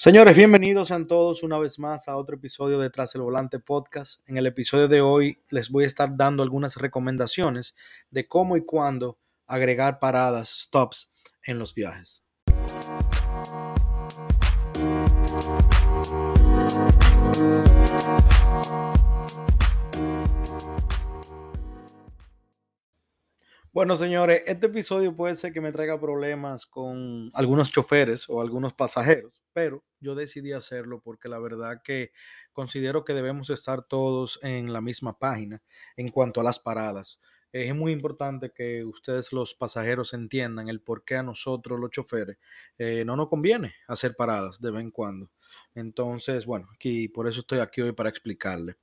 Señores, bienvenidos a todos una vez más a otro episodio de Tras el Volante Podcast. En el episodio de hoy les voy a estar dando algunas recomendaciones de cómo y cuándo agregar paradas, stops en los viajes. Bueno, señores, este episodio puede ser que me traiga problemas con algunos choferes o algunos pasajeros, pero yo decidí hacerlo porque la verdad que considero que debemos estar todos en la misma página en cuanto a las paradas. Es muy importante que ustedes los pasajeros entiendan el por qué a nosotros los choferes eh, no nos conviene hacer paradas de vez en cuando. Entonces, bueno, aquí por eso estoy aquí hoy para explicarle.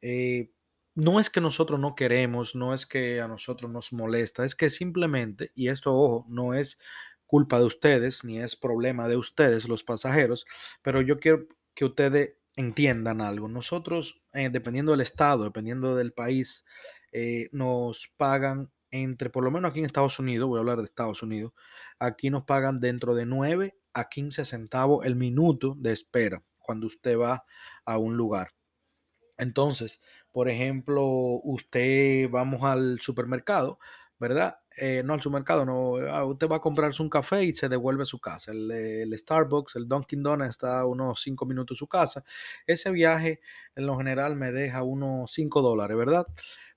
Eh, no es que nosotros no queremos, no es que a nosotros nos molesta, es que simplemente, y esto, ojo, no es culpa de ustedes, ni es problema de ustedes, los pasajeros, pero yo quiero que ustedes entiendan algo. Nosotros, eh, dependiendo del estado, dependiendo del país, eh, nos pagan entre, por lo menos aquí en Estados Unidos, voy a hablar de Estados Unidos, aquí nos pagan dentro de 9 a 15 centavos el minuto de espera cuando usted va a un lugar. Entonces, por ejemplo, usted vamos al supermercado, ¿verdad? Eh, no al supermercado, no. Ah, usted va a comprarse un café y se devuelve a su casa. El, Starbucks, el Dunkin' Donuts está a unos 5 minutos de su casa. Ese viaje, en lo general, me deja unos 5 dólares, ¿verdad?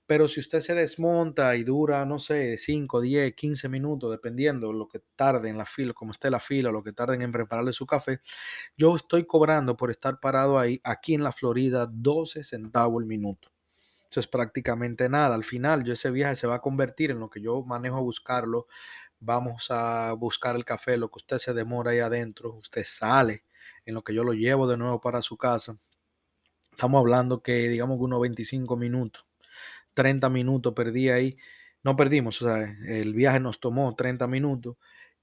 Pero si usted se desmonta y dura, no sé, 5, 10, 15 minutos, dependiendo lo que tarde en la fila, como esté la fila, lo que tarden en prepararle su café, yo estoy cobrando por estar parado ahí, aquí en la Florida, 12 centavos el minuto. Eso es prácticamente nada. Al final, yo ese viaje se va a convertir en lo que yo manejo a buscarlo. Vamos a buscar el café, lo que usted se demora ahí adentro, usted sale en lo que yo lo llevo de nuevo para su casa. Estamos hablando que digamos unos 25 minutos 30 minutos perdí ahí. No perdimos, o sea, el viaje nos tomó 30 minutos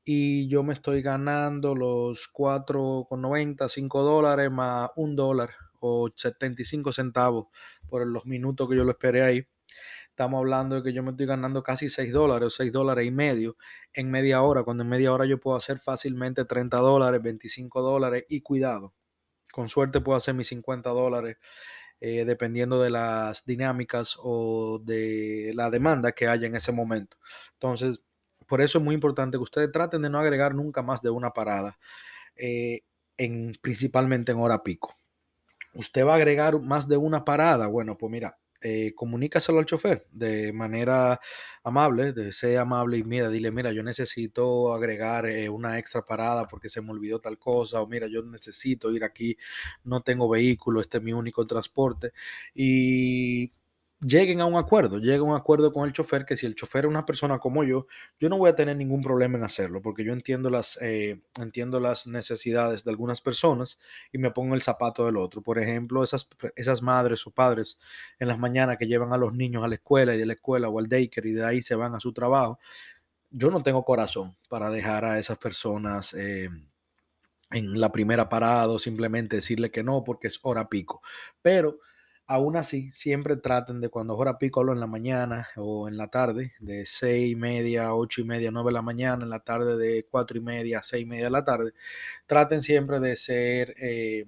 y yo me estoy ganando los 4,90, 5 dólares más un dólar o 75 centavos por los minutos que yo lo esperé ahí. Estamos hablando de que yo me estoy ganando casi 6 dólares o 6 dólares y medio en media hora, cuando en media hora yo puedo hacer fácilmente 30 dólares, 25 dólares y cuidado, con suerte puedo hacer mis 50 dólares eh, dependiendo de las dinámicas o de la demanda que haya en ese momento. Entonces, por eso es muy importante que ustedes traten de no agregar nunca más de una parada, eh, en, principalmente en hora pico. Usted va a agregar más de una parada, bueno, pues mira, eh, comunícaselo al chofer de manera amable, de ser amable y mira, dile, mira, yo necesito agregar eh, una extra parada porque se me olvidó tal cosa, o mira, yo necesito ir aquí, no tengo vehículo, este es mi único transporte. Y lleguen a un acuerdo, lleguen a un acuerdo con el chofer, que si el chofer es una persona como yo, yo no voy a tener ningún problema en hacerlo, porque yo entiendo las, eh, entiendo las necesidades de algunas personas y me pongo el zapato del otro. Por ejemplo, esas, esas madres o padres en las mañanas que llevan a los niños a la escuela y de la escuela o al daycare y de ahí se van a su trabajo, yo no tengo corazón para dejar a esas personas. Eh, en la primera parada o simplemente decirle que no porque es hora pico. Pero Aún así, siempre traten de cuando hora pico en la mañana o en la tarde, de seis y media, ocho y media, nueve de la mañana, en la tarde de cuatro y media, seis y media de la tarde, traten siempre de ser, eh,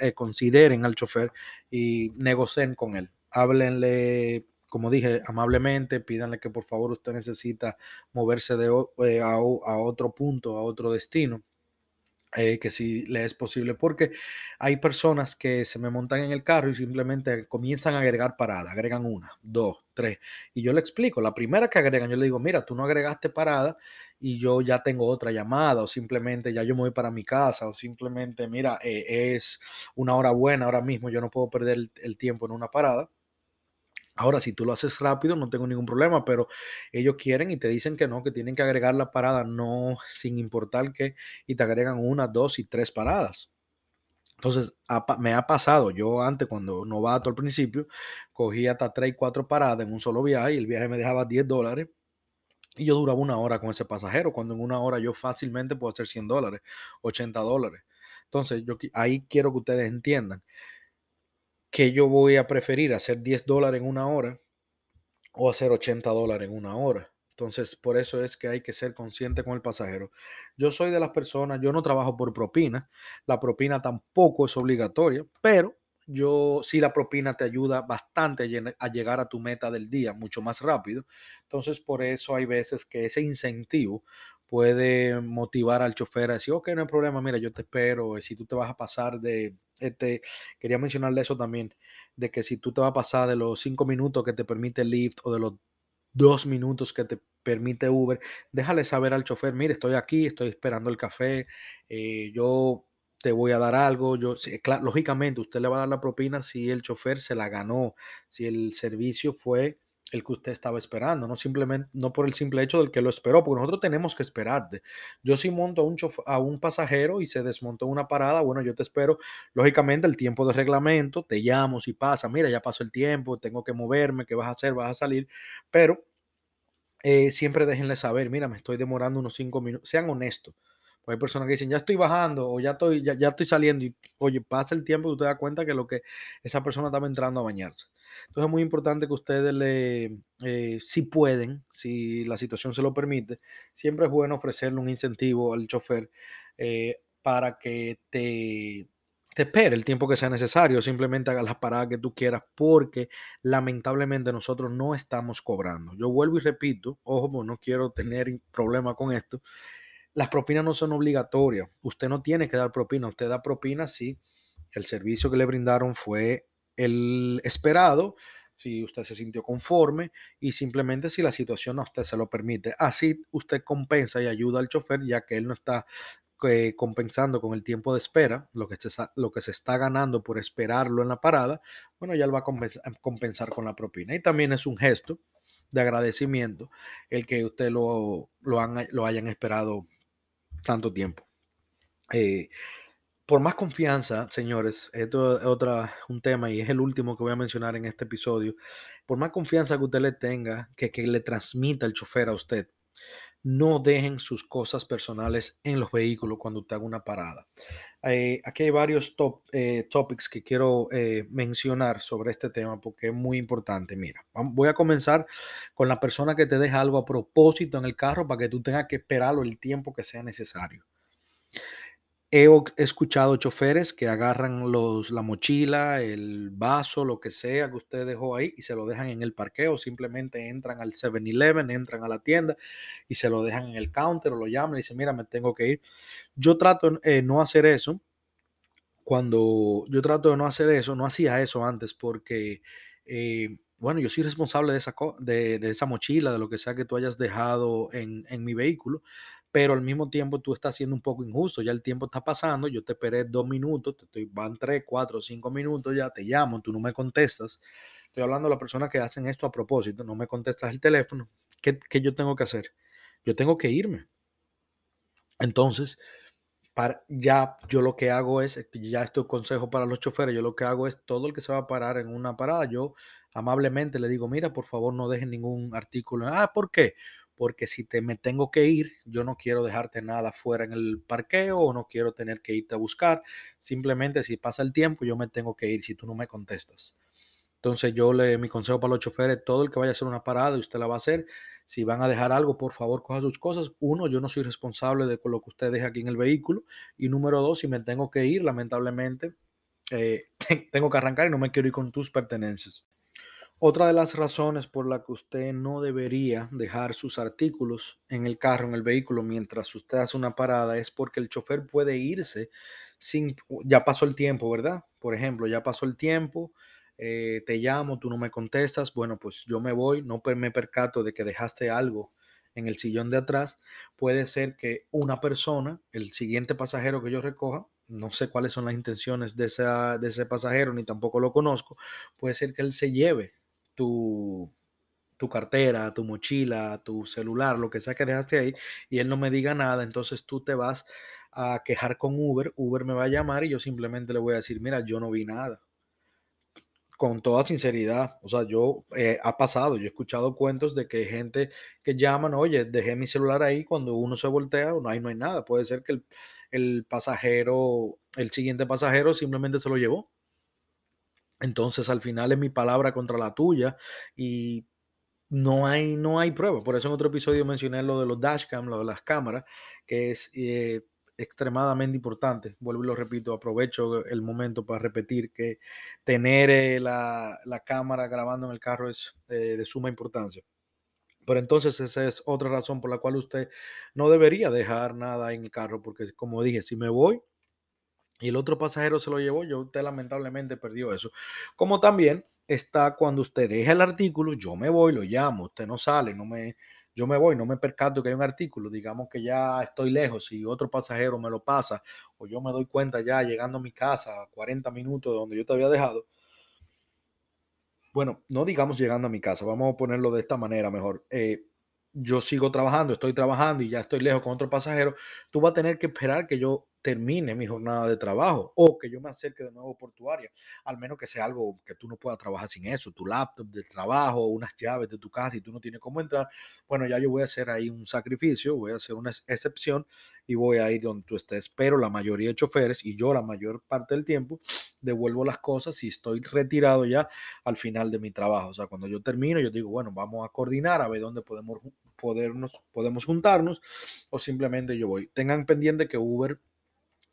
eh, consideren al chofer y negocien con él. Háblenle como dije, amablemente, pídanle que por favor usted necesita moverse de, eh, a, otro punto, a otro destino. Eh, que si le es posible, porque hay personas que se me montan en el carro y simplemente comienzan a agregar parada, agregan una, dos, tres, y yo le explico, la primera que agregan, yo le digo, mira, tú no agregaste parada y yo ya tengo otra llamada, o simplemente ya yo me voy para mi casa, o simplemente, mira, eh, es una hora buena ahora mismo, yo no puedo perder el tiempo en una parada Ahora, si tú lo haces rápido, no tengo ningún problema, pero ellos quieren y te dicen que no, que tienen que agregar la parada, no sin importar qué, y te agregan una, dos y tres paradas. Entonces, me ha pasado, yo antes cuando novato al principio, cogía hasta tres y cuatro paradas en un solo viaje y el viaje me dejaba 10 dólares y yo duraba una hora con ese pasajero, cuando en una hora yo fácilmente puedo hacer 100 dólares, 80 dólares. Entonces, yo ahí quiero que ustedes entiendan que yo voy a preferir hacer 10 dólares en una hora o hacer 80 dólares en una hora. Entonces, por eso es que hay que ser consciente con el pasajero. Yo soy de las personas, yo no trabajo por propina, la propina tampoco es obligatoria, pero yo sí la propina te ayuda bastante a, llegar a tu meta del día mucho más rápido. Entonces, por eso hay veces que ese incentivo puede motivar al chofer a decir, ok, no hay problema, mira, yo te espero, si tú te vas a pasar de, este, quería mencionarle eso también, de que si tú te vas a pasar de los cinco minutos que te permite Lyft o de los dos minutos que te permite Uber, déjale saber al chofer, mire, estoy aquí, estoy esperando el café, eh, yo te voy a dar algo, yo, lógicamente usted le va a dar la propina si el chofer se la ganó, si el servicio fue el que usted estaba esperando, no simplemente, no por el simple hecho del que lo esperó, porque nosotros tenemos que esperarte. Yo si monto a un, a un pasajero y se desmontó una parada, bueno, yo te espero, lógicamente el tiempo de reglamento, te llamo si pasa, mira, ya pasó el tiempo, tengo que moverme, ¿qué vas a hacer? Vas a salir, pero eh, siempre déjenle saber, mira, me estoy demorando unos cinco minutos, sean honestos hay personas que dicen, ya estoy bajando o ya estoy, ya, estoy saliendo y, oye, pasa el tiempo y usted da cuenta que lo que esa persona estaba entrando a bañarse. Entonces es muy importante que ustedes le, eh, si pueden, si la situación se lo permite, siempre es bueno ofrecerle un incentivo al chofer eh, para que te, te espere el tiempo que sea necesario, simplemente haga las paradas que tú quieras, porque lamentablemente nosotros no estamos cobrando. Yo vuelvo y repito, ojo, pues no quiero tener problema con esto, las propinas no son obligatorias. Usted no tiene que dar propina. Usted da propina si el servicio que le brindaron fue el esperado, si usted se sintió conforme y simplemente si la situación a usted se lo permite. Así usted compensa y ayuda al chofer ya que él no está eh, compensando con el tiempo de espera, lo que, se, lo está ganando por esperarlo en la parada, bueno, ya él va a compensar, con la propina. Y también es un gesto de agradecimiento el que usted lo, lo, lo hayan esperado tanto tiempo. Eh, por más confianza, señores, esto es otra, un tema y es el último que voy a mencionar en este episodio. Por más confianza que usted le tenga, que, que le transmita el chofer a usted, no dejen sus cosas personales en los vehículos cuando usted haga una parada. Eh, aquí hay varios top, eh, topics que quiero eh, mencionar sobre este tema porque es muy importante. Mira, voy a comenzar con la persona que te deja algo a propósito en el carro para que tú tengas que esperarlo el tiempo que sea necesario. He escuchado choferes que agarran los, la mochila, el vaso, lo que sea que usted dejó ahí y se lo dejan en el parqueo. Simplemente entran al 7-Eleven, entran a la tienda y se lo dejan en el counter o lo llaman y dicen, mira, me tengo que ir. Yo trato de eh, no hacer eso. Cuando yo trato de no hacer eso, no hacía eso antes porque, eh, bueno, yo soy responsable de esa, de, de, esa mochila, de lo que sea que tú hayas dejado en, en mi vehículo pero al mismo tiempo tú estás siendo un poco injusto, ya el tiempo está pasando, yo te esperé dos minutos, te estoy, van tres, cuatro, cinco minutos, ya te llamo, tú no me contestas. Estoy hablando de las personas que hacen esto a propósito, no me contestas el teléfono. ¿Qué, qué yo tengo que hacer? Yo tengo que irme. Entonces, ya yo lo que hago es, ya esto consejo para los choferes, yo lo que hago es todo el que se va a parar en una parada, yo amablemente le digo, mira, por favor no dejen ningún artículo. Ah, ¿por qué? porque si te me tengo que ir, yo no quiero dejarte nada fuera en el parqueo o no quiero tener que irte a buscar. Simplemente si pasa el tiempo, yo me tengo que ir si tú no me contestas. Entonces yo le mi consejo para los choferes, todo el que vaya a hacer una parada y usted la va a hacer, si van a dejar algo, por favor, coja sus cosas. Uno, yo no soy responsable de lo que usted deje aquí en el vehículo. Y número dos, si me tengo que ir, lamentablemente, eh, tengo que arrancar y no me quiero ir con tus pertenencias. Otra de las razones por la que usted no debería dejar sus artículos en el carro, en el vehículo, mientras usted hace una parada, es porque el chofer puede irse sin, ya pasó el tiempo, ¿verdad? Por ejemplo, ya pasó el tiempo, eh, te llamo, tú no me contestas, bueno, pues yo me voy, no me percato de que dejaste algo en el sillón de atrás. Puede ser que una persona, el siguiente pasajero que yo recoja, no sé cuáles son las intenciones de, de ese pasajero, ni tampoco lo conozco, puede ser que él se lleve tu, tu cartera, tu mochila, tu celular, lo que sea que dejaste ahí, y él no me diga nada, entonces tú te vas a quejar con Uber, Uber me va a llamar y yo simplemente le voy a decir, mira, yo no vi nada. Con toda sinceridad, o sea, yo eh, ha pasado, yo he escuchado cuentos de que gente que llaman, oye, dejé mi celular ahí, cuando uno se voltea, no no hay nada. Puede ser que el, el pasajero, el siguiente pasajero simplemente se lo llevó. Entonces al final es mi palabra contra la tuya y no hay, no hay prueba. Por eso en otro episodio mencioné lo de los dashcam, lo de las cámaras, que es eh, extremadamente importante. Vuelvo y lo repito, aprovecho el momento para repetir que tener eh, la, la, cámara grabando en el carro es eh, de suma importancia. Pero entonces esa es otra razón por la cual usted no debería dejar nada en el carro, porque como dije, si me voy y el otro pasajero se lo llevó, yo usted lamentablemente perdió eso. Como también está cuando usted deja el artículo, yo me voy, lo llamo, usted no sale, no me, yo me voy, no me percato que hay un artículo, digamos que ya estoy lejos y otro pasajero me lo pasa, o yo me doy cuenta ya llegando a mi casa a 40 minutos de donde yo te había dejado. Bueno, no digamos llegando a mi casa, vamos a ponerlo de esta manera mejor. Eh, yo sigo trabajando, estoy trabajando y ya estoy lejos con otro pasajero, tú vas a tener que esperar que yo termine mi jornada de trabajo o que yo me acerque de nuevo por tu área, al menos que sea algo que tú no puedas trabajar sin eso, tu laptop de trabajo, unas llaves de tu casa y tú no tienes cómo entrar, bueno, ya yo voy a hacer ahí un sacrificio, voy a hacer una excepción y voy a ir donde tú estés, pero la mayoría de choferes y yo la mayor parte del tiempo devuelvo las cosas y estoy retirado ya al final de mi trabajo, o sea, cuando yo termino, yo digo, bueno, vamos a coordinar a ver dónde podemos, podernos, podemos juntarnos o simplemente yo voy. Tengan pendiente que Uber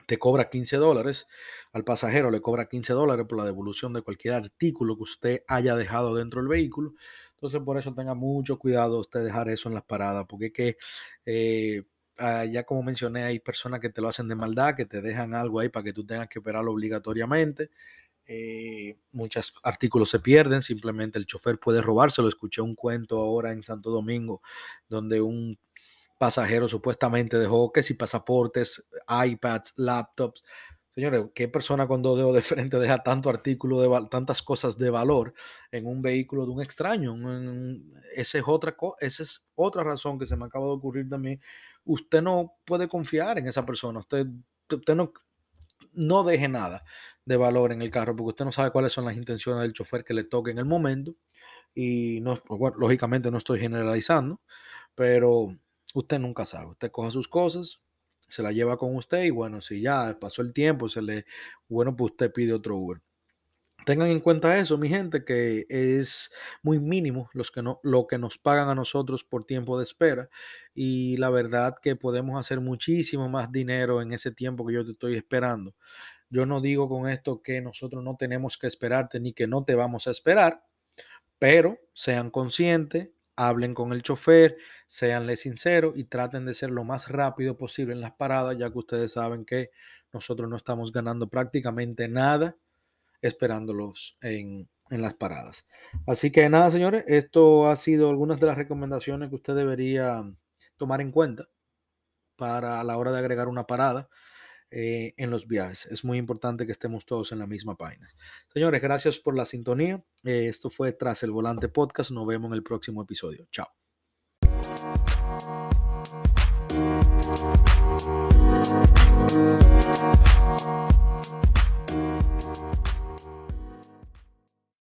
te cobra 15 dólares, al pasajero le cobra 15 dólares por la devolución de cualquier artículo que usted haya dejado dentro del vehículo. Entonces, por eso tenga mucho cuidado usted dejar eso en las paradas, porque es que, eh, ah, ya como mencioné, hay personas que te lo hacen de maldad, que te dejan algo ahí para que tú tengas que operarlo obligatoriamente. Eh, muchos artículos se pierden, simplemente el chofer puede robárselo. Escuché un cuento ahora en Santo Domingo donde un pasajero supuestamente dejó que si pasaportes, iPads, laptops. Señores, ¿qué persona con dos dedos de frente deja tanto artículo, de tantas cosas de valor en un vehículo de un extraño? Esa es, otra esa es otra razón que se me acaba de ocurrir también. Usted no puede confiar en esa persona. Usted, usted no, no deje nada de valor en el carro porque usted no sabe cuáles son las intenciones del chofer que le toque en el momento. Y no, pues, bueno, lógicamente no estoy generalizando, pero usted nunca sabe. Usted coge sus cosas, se la lleva con usted y bueno, si ya pasó el tiempo, se le, bueno, pues usted pide otro Uber. Tengan en cuenta eso, mi gente, que es muy mínimo los que no, lo que nos pagan a nosotros por tiempo de espera. Y la verdad que podemos hacer muchísimo más dinero en ese tiempo que yo te estoy esperando. Yo no digo con esto que nosotros no tenemos que esperarte ni que no te vamos a esperar, pero sean conscientes, hablen con el chofer, seanle sinceros y traten de ser lo más rápido posible en las paradas, ya que ustedes saben que nosotros no estamos ganando prácticamente nada esperándolos en, en las paradas. Así que nada, señores, esto ha sido algunas de las recomendaciones que usted debería tomar en cuenta para la hora de agregar una parada eh, en los viajes. Es muy importante que estemos todos en la misma página. Señores, gracias por la sintonía. Eh, esto fue Tras el Volante Podcast. Nos vemos en el próximo episodio. Chao.